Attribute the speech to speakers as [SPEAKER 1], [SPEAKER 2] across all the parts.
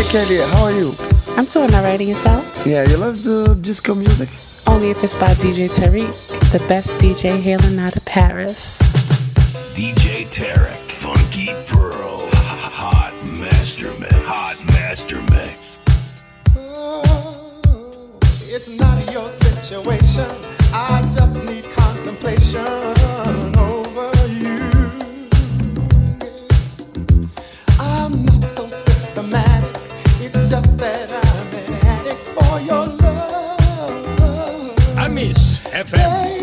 [SPEAKER 1] Hey, Kelly, how are you?
[SPEAKER 2] I'm doing all right, yourself?
[SPEAKER 1] Yeah, you love the disco music?
[SPEAKER 2] Only if it's by DJ Tarek, the best DJ hailing out of Paris.
[SPEAKER 3] DJ Tarek, Funky Pearl, Hot Master Mix. Hot Master Mix.
[SPEAKER 4] Oh, it's not your situation. I just need contemplation over you. I'm not so it's just that I'm for your love.
[SPEAKER 3] I miss FM. Hey.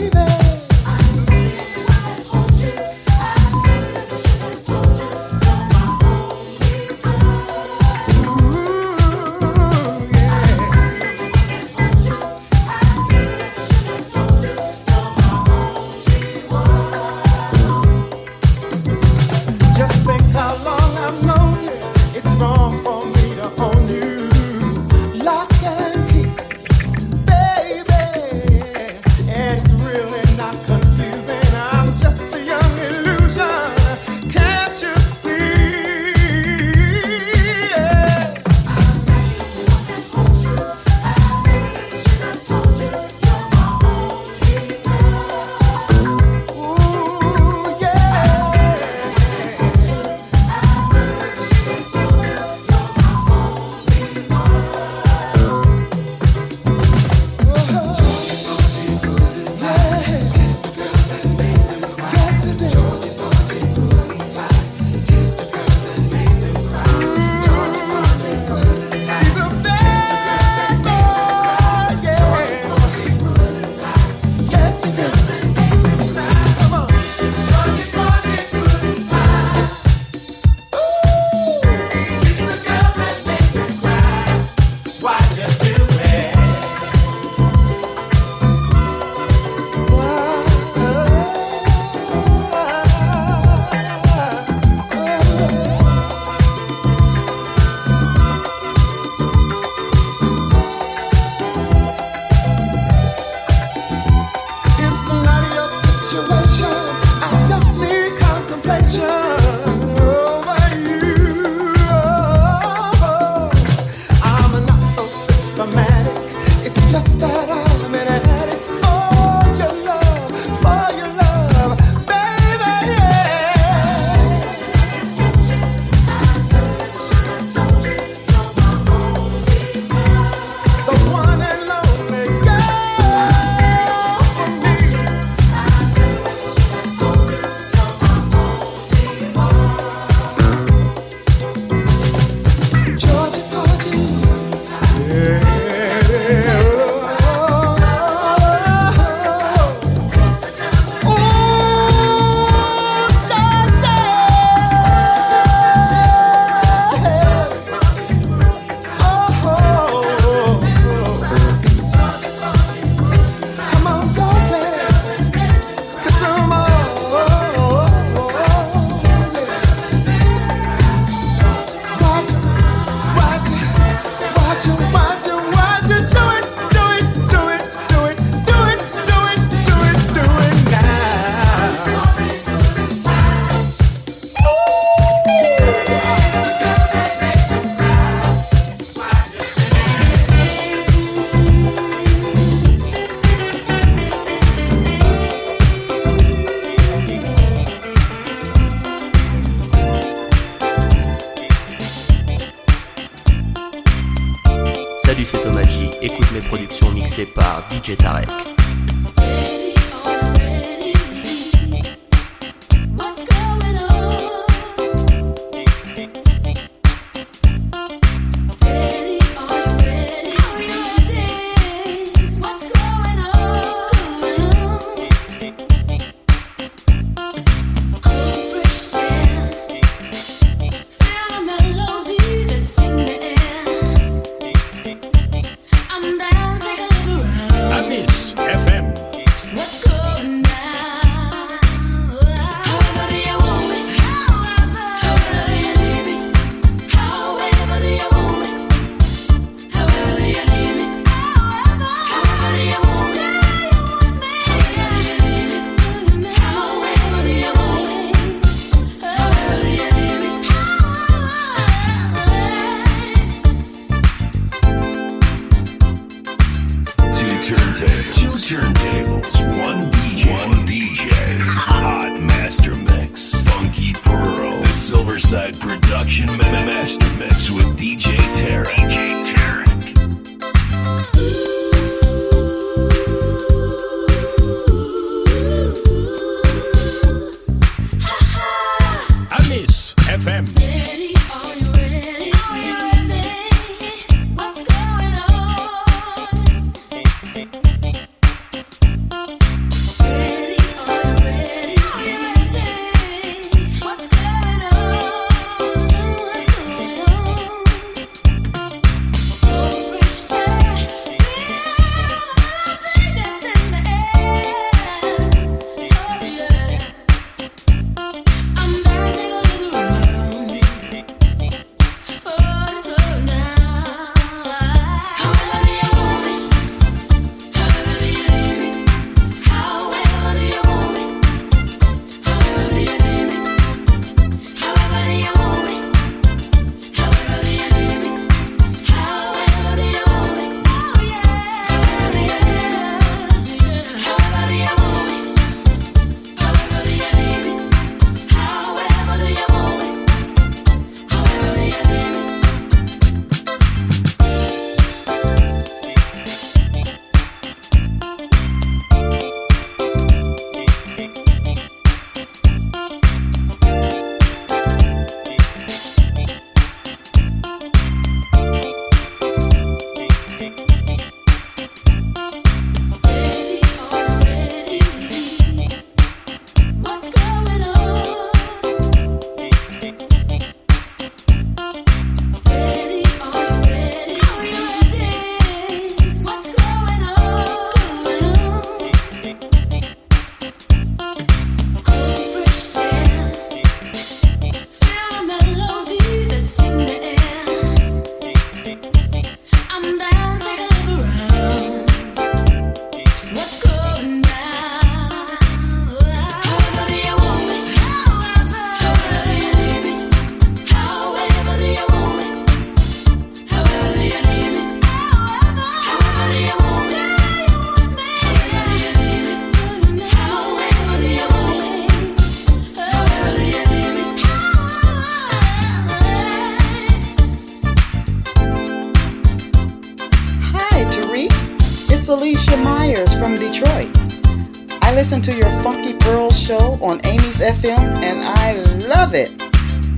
[SPEAKER 3] FM,
[SPEAKER 5] and I love it.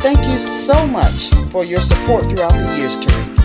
[SPEAKER 5] Thank you so much for your support throughout the years,
[SPEAKER 6] Tarek.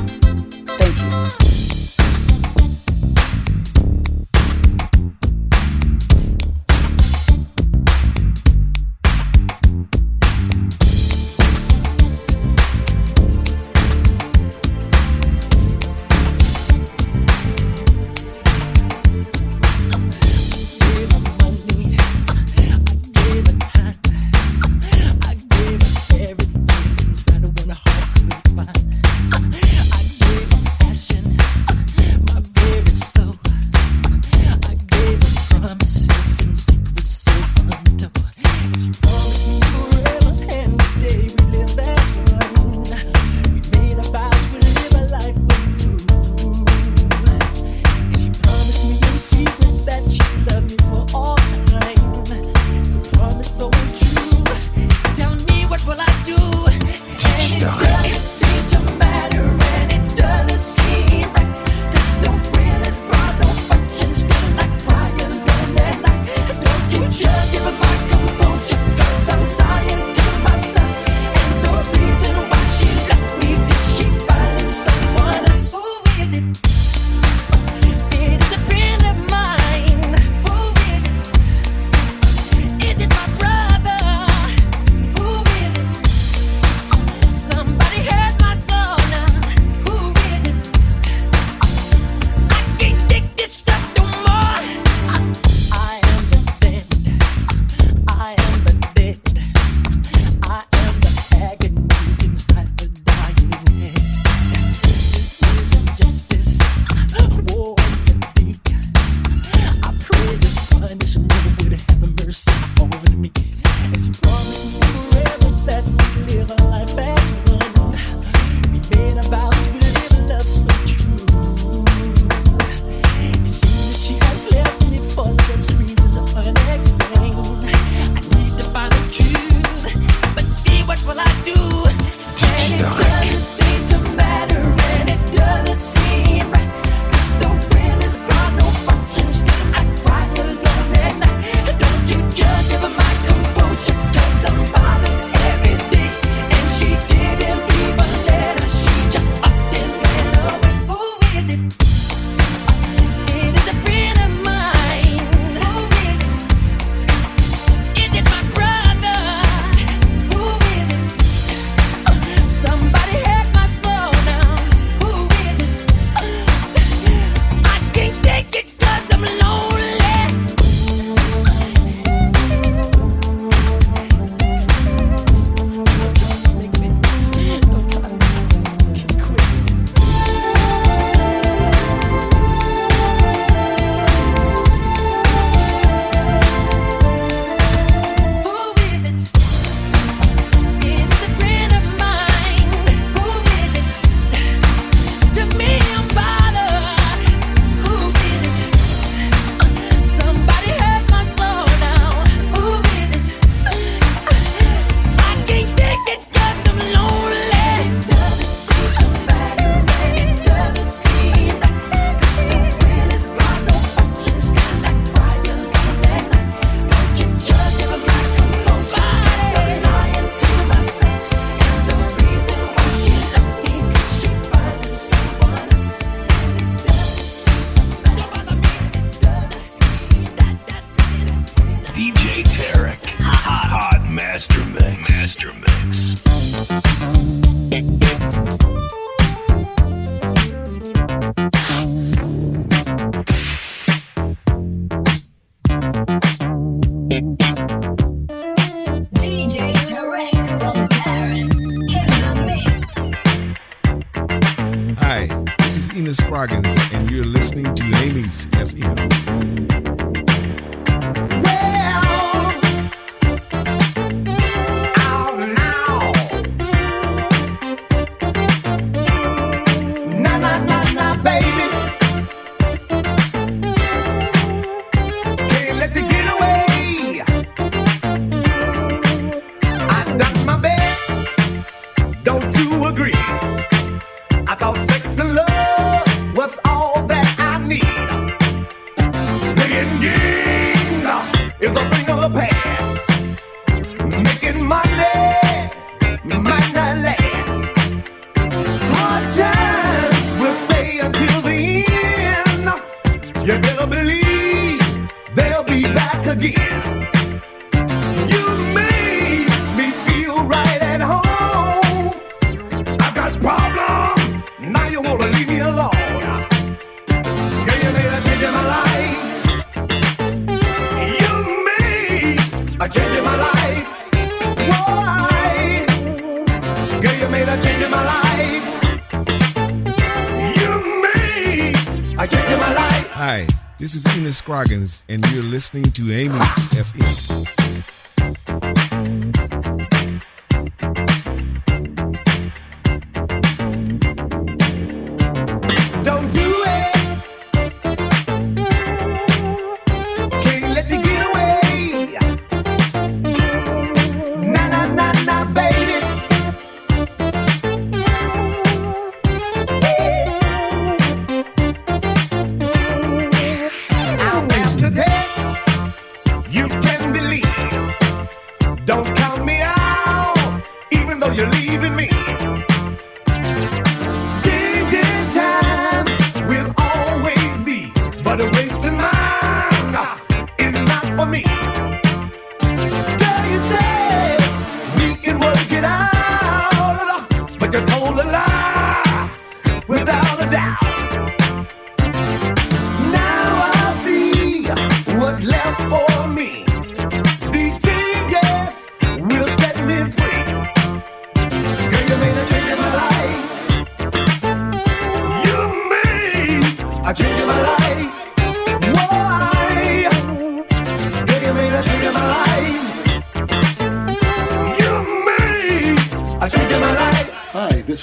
[SPEAKER 6] listening to Amy's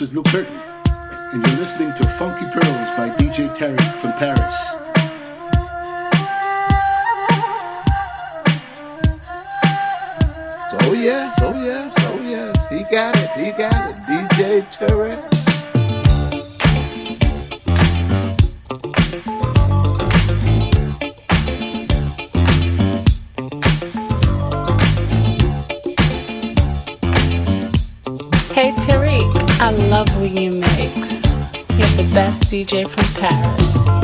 [SPEAKER 6] this is
[SPEAKER 7] Luke Burton, and you're listening to Funky Pearls by DJ Tarek from Paris.
[SPEAKER 8] So yes, oh yes, oh yes, he got it, he got it, DJ
[SPEAKER 2] Tarek. best DJ from Paris.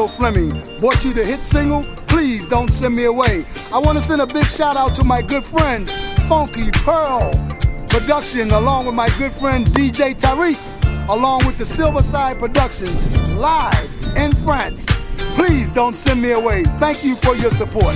[SPEAKER 9] O'Neal Fleming brought you the hit single, Please Don't Send Me Away. I want to send a big shout out to my good friend, Funky Pearl Production, along with my good friend DJ Tarek, along with the Silverside Productions, live in France. Please don't send me away. Thank you for your support.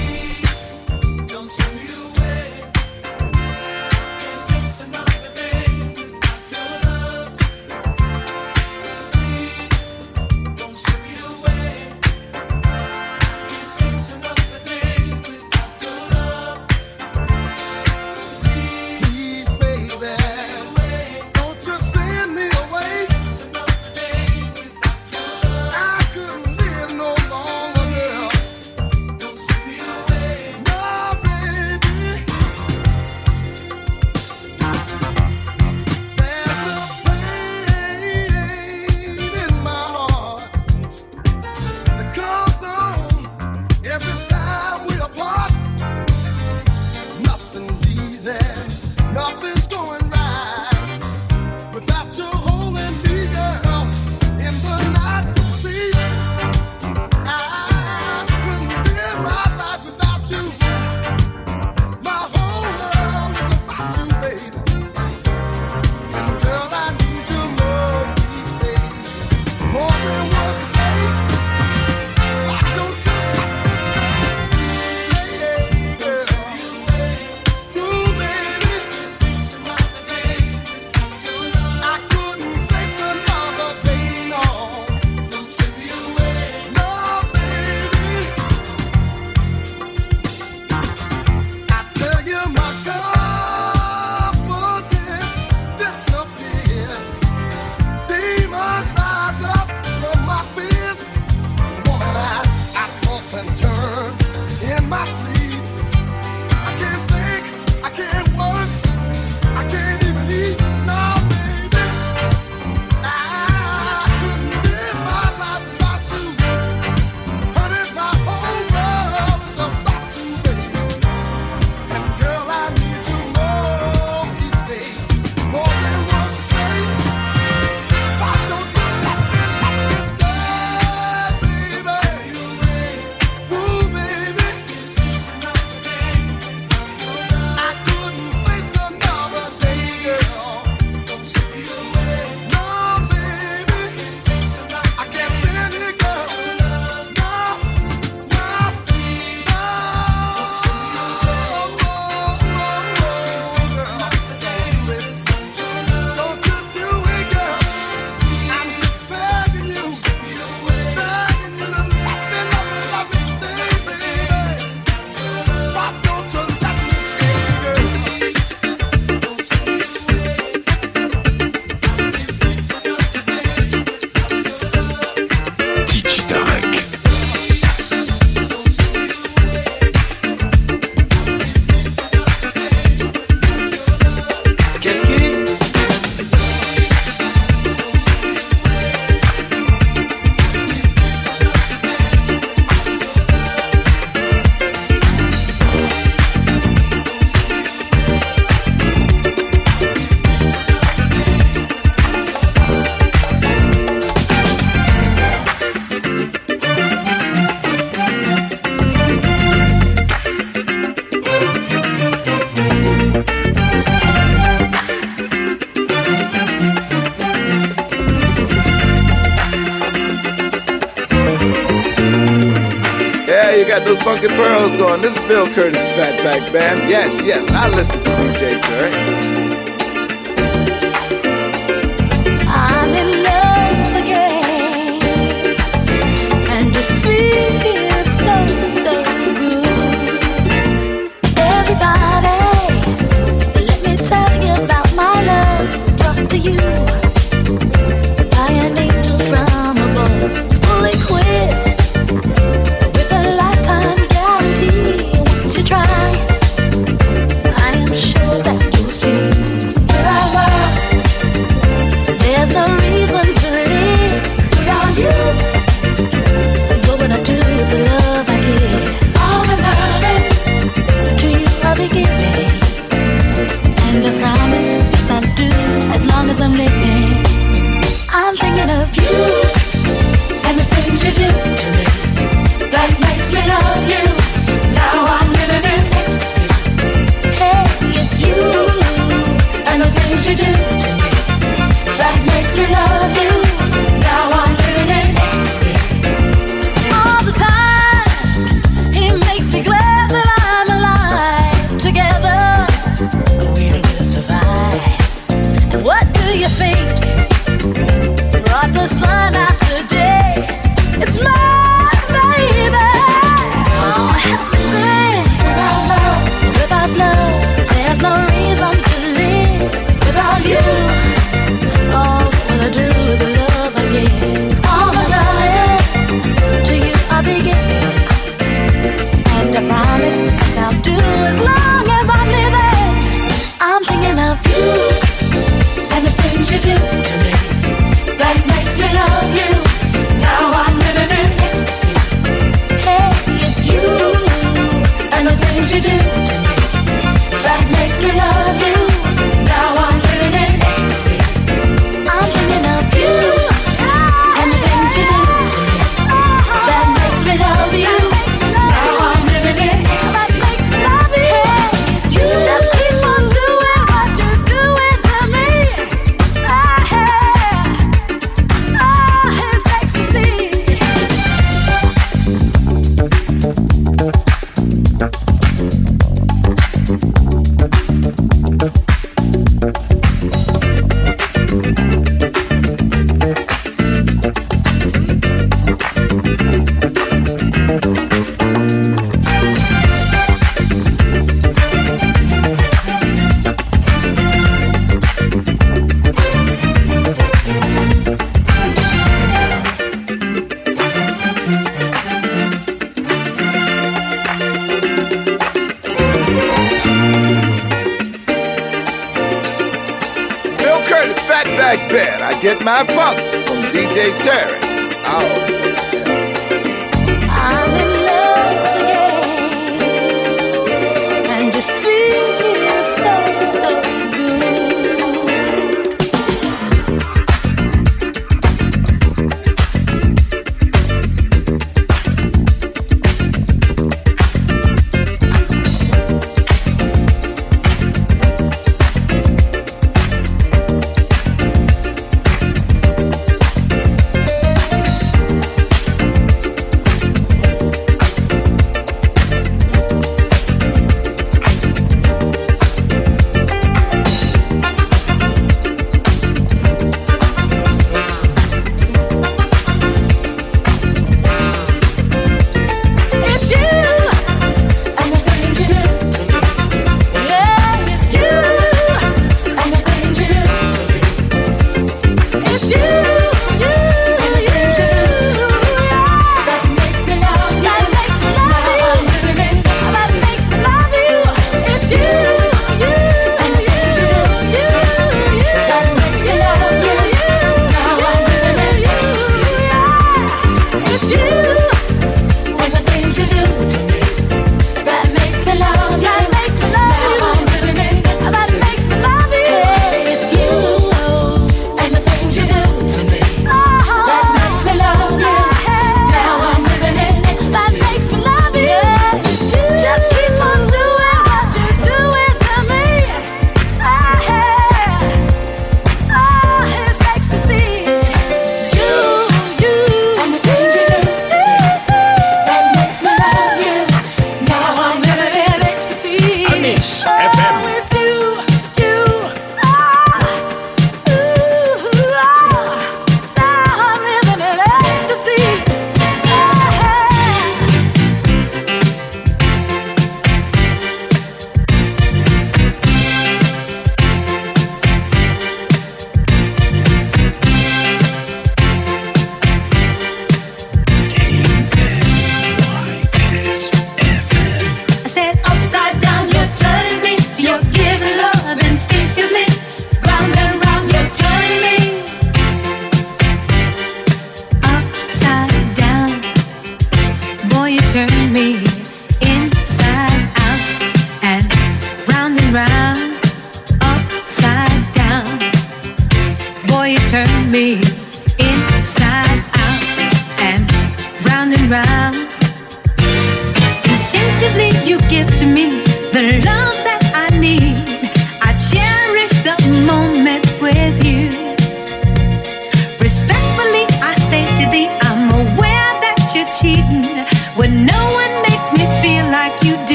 [SPEAKER 8] funky pearls going. This is Bill Curtis' Fatback Band. Yes, yes, I listen to DJ
[SPEAKER 3] Jerry. to do?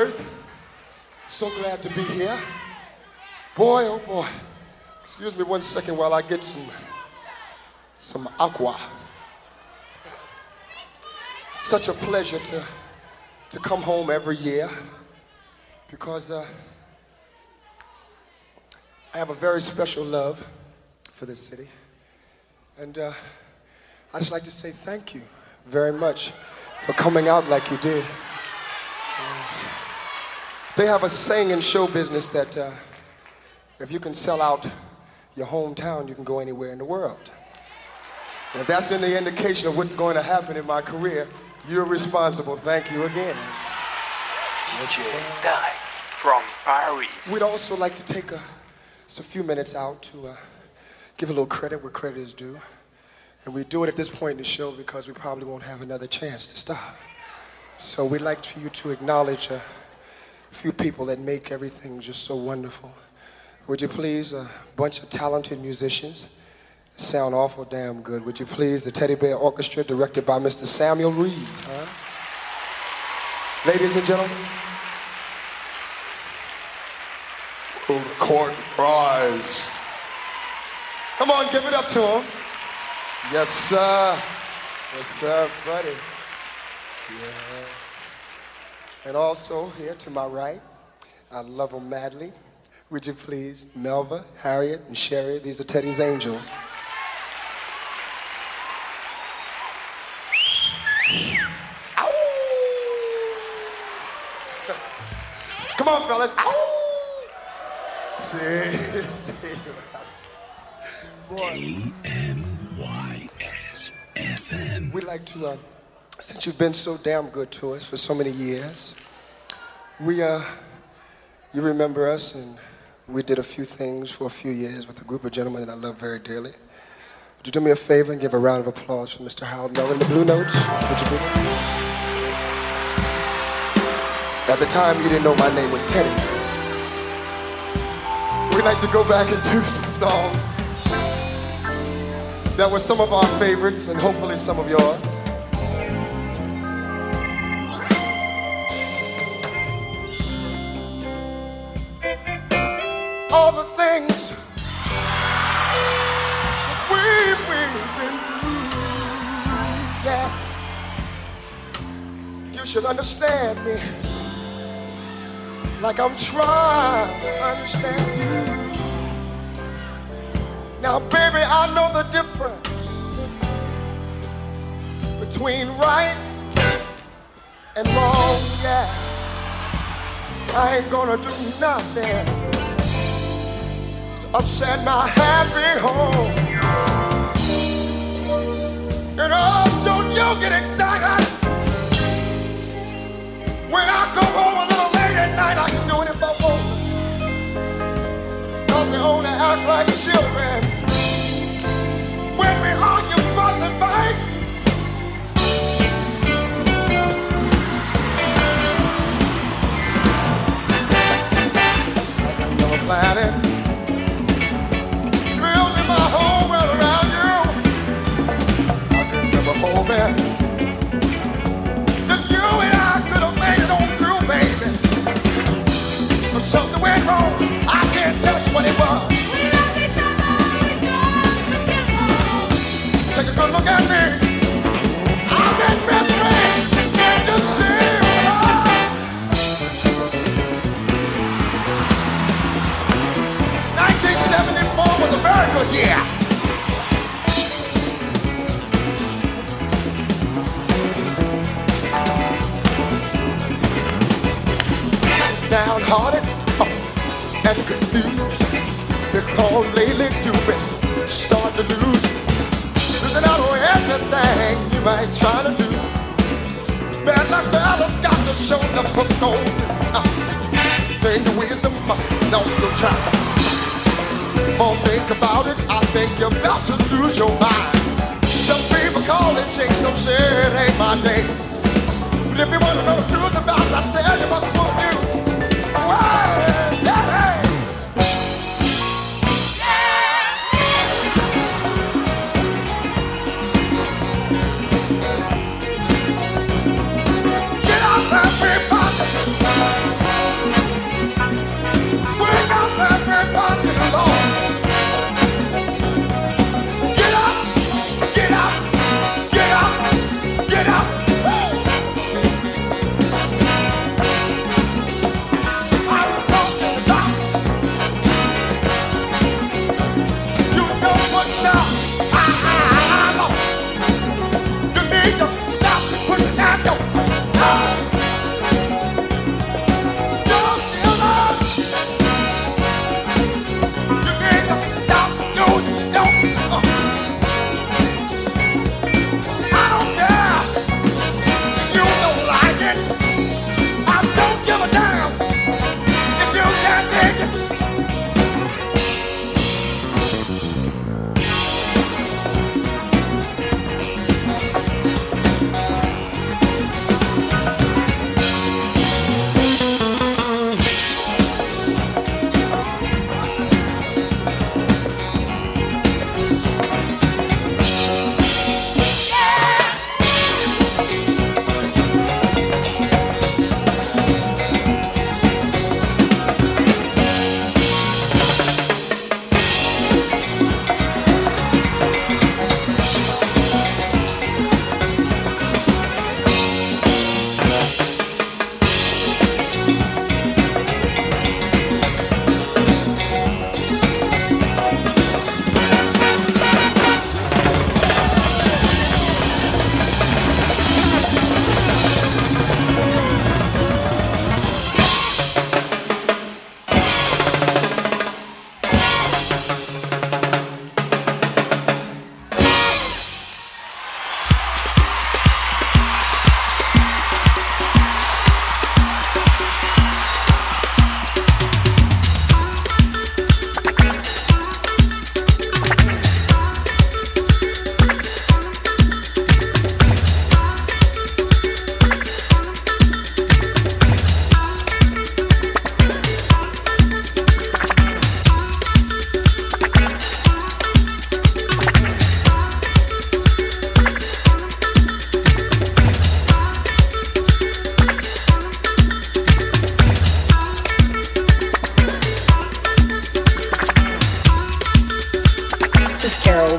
[SPEAKER 10] Birth. So glad to be here. Boy, oh boy. Excuse me one second while I get some some aqua. Such a pleasure to to come home every year because uh, I have a very special love for this city. And uh, I'd just like to say thank you very much for coming out like you did. Uh, they have a saying in show business that uh, if you can sell out your hometown, you can go anywhere in the world. And if that's any indication of what's going to happen in my career, you're responsible. Thank you again.
[SPEAKER 11] DJ Tarek from Paris.
[SPEAKER 10] We'd also like to take a, just a few minutes out to uh, give a little credit where credit is due. And we do it at this point in the show because we probably won't have another chance to stop. So we'd like for you to acknowledge a few people that make everything just so wonderful. Would you please, a bunch of talented musicians, sound awful damn good. Would you please, the Teddy Bear Orchestra, directed by Mr. Samuel Reed. Huh? Ladies and gentlemen, will the court rise? Come on, give it up to him. Yes, sir. Yes, sir, buddy. Yeah. And also here to my right, I love them madly. Would you please, Melva, Harriet, and Sherry? These are Teddy's angels. Come on, fellas. Ow! See, see. Boy.
[SPEAKER 12] KMYS
[SPEAKER 10] FM. We'd like to, uh, since you've been so damn good to us for so many years, we, uh, you remember us, and we did a few things for a few years with a group of gentlemen that I love very dearly. Would you do me a favor and give a round of applause for Mr. Harold Melvin, the Blue Notes? Would you do? At the time, you didn't know my name was Teddy. We'd like to go back and do some songs that were some of our favorites and hopefully some of yours. Should understand me like I'm trying to understand you. Now, baby, I know the difference between right and wrong, yeah. I ain't gonna do nothing to upset my happy home. And oh, don't you get excited when I come home a little late at night. I can do it if I want. Cause we only act like children when we argue, fuss, and fight. Planet. Something went wrong. I can't tell you what it was.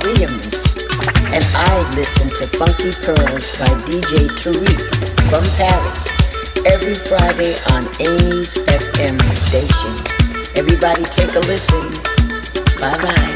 [SPEAKER 13] Williams. And I listen to Funky Pearls by DJ Tarek from Paris every Friday on Amy's FM station. Everybody take a listen. Bye bye.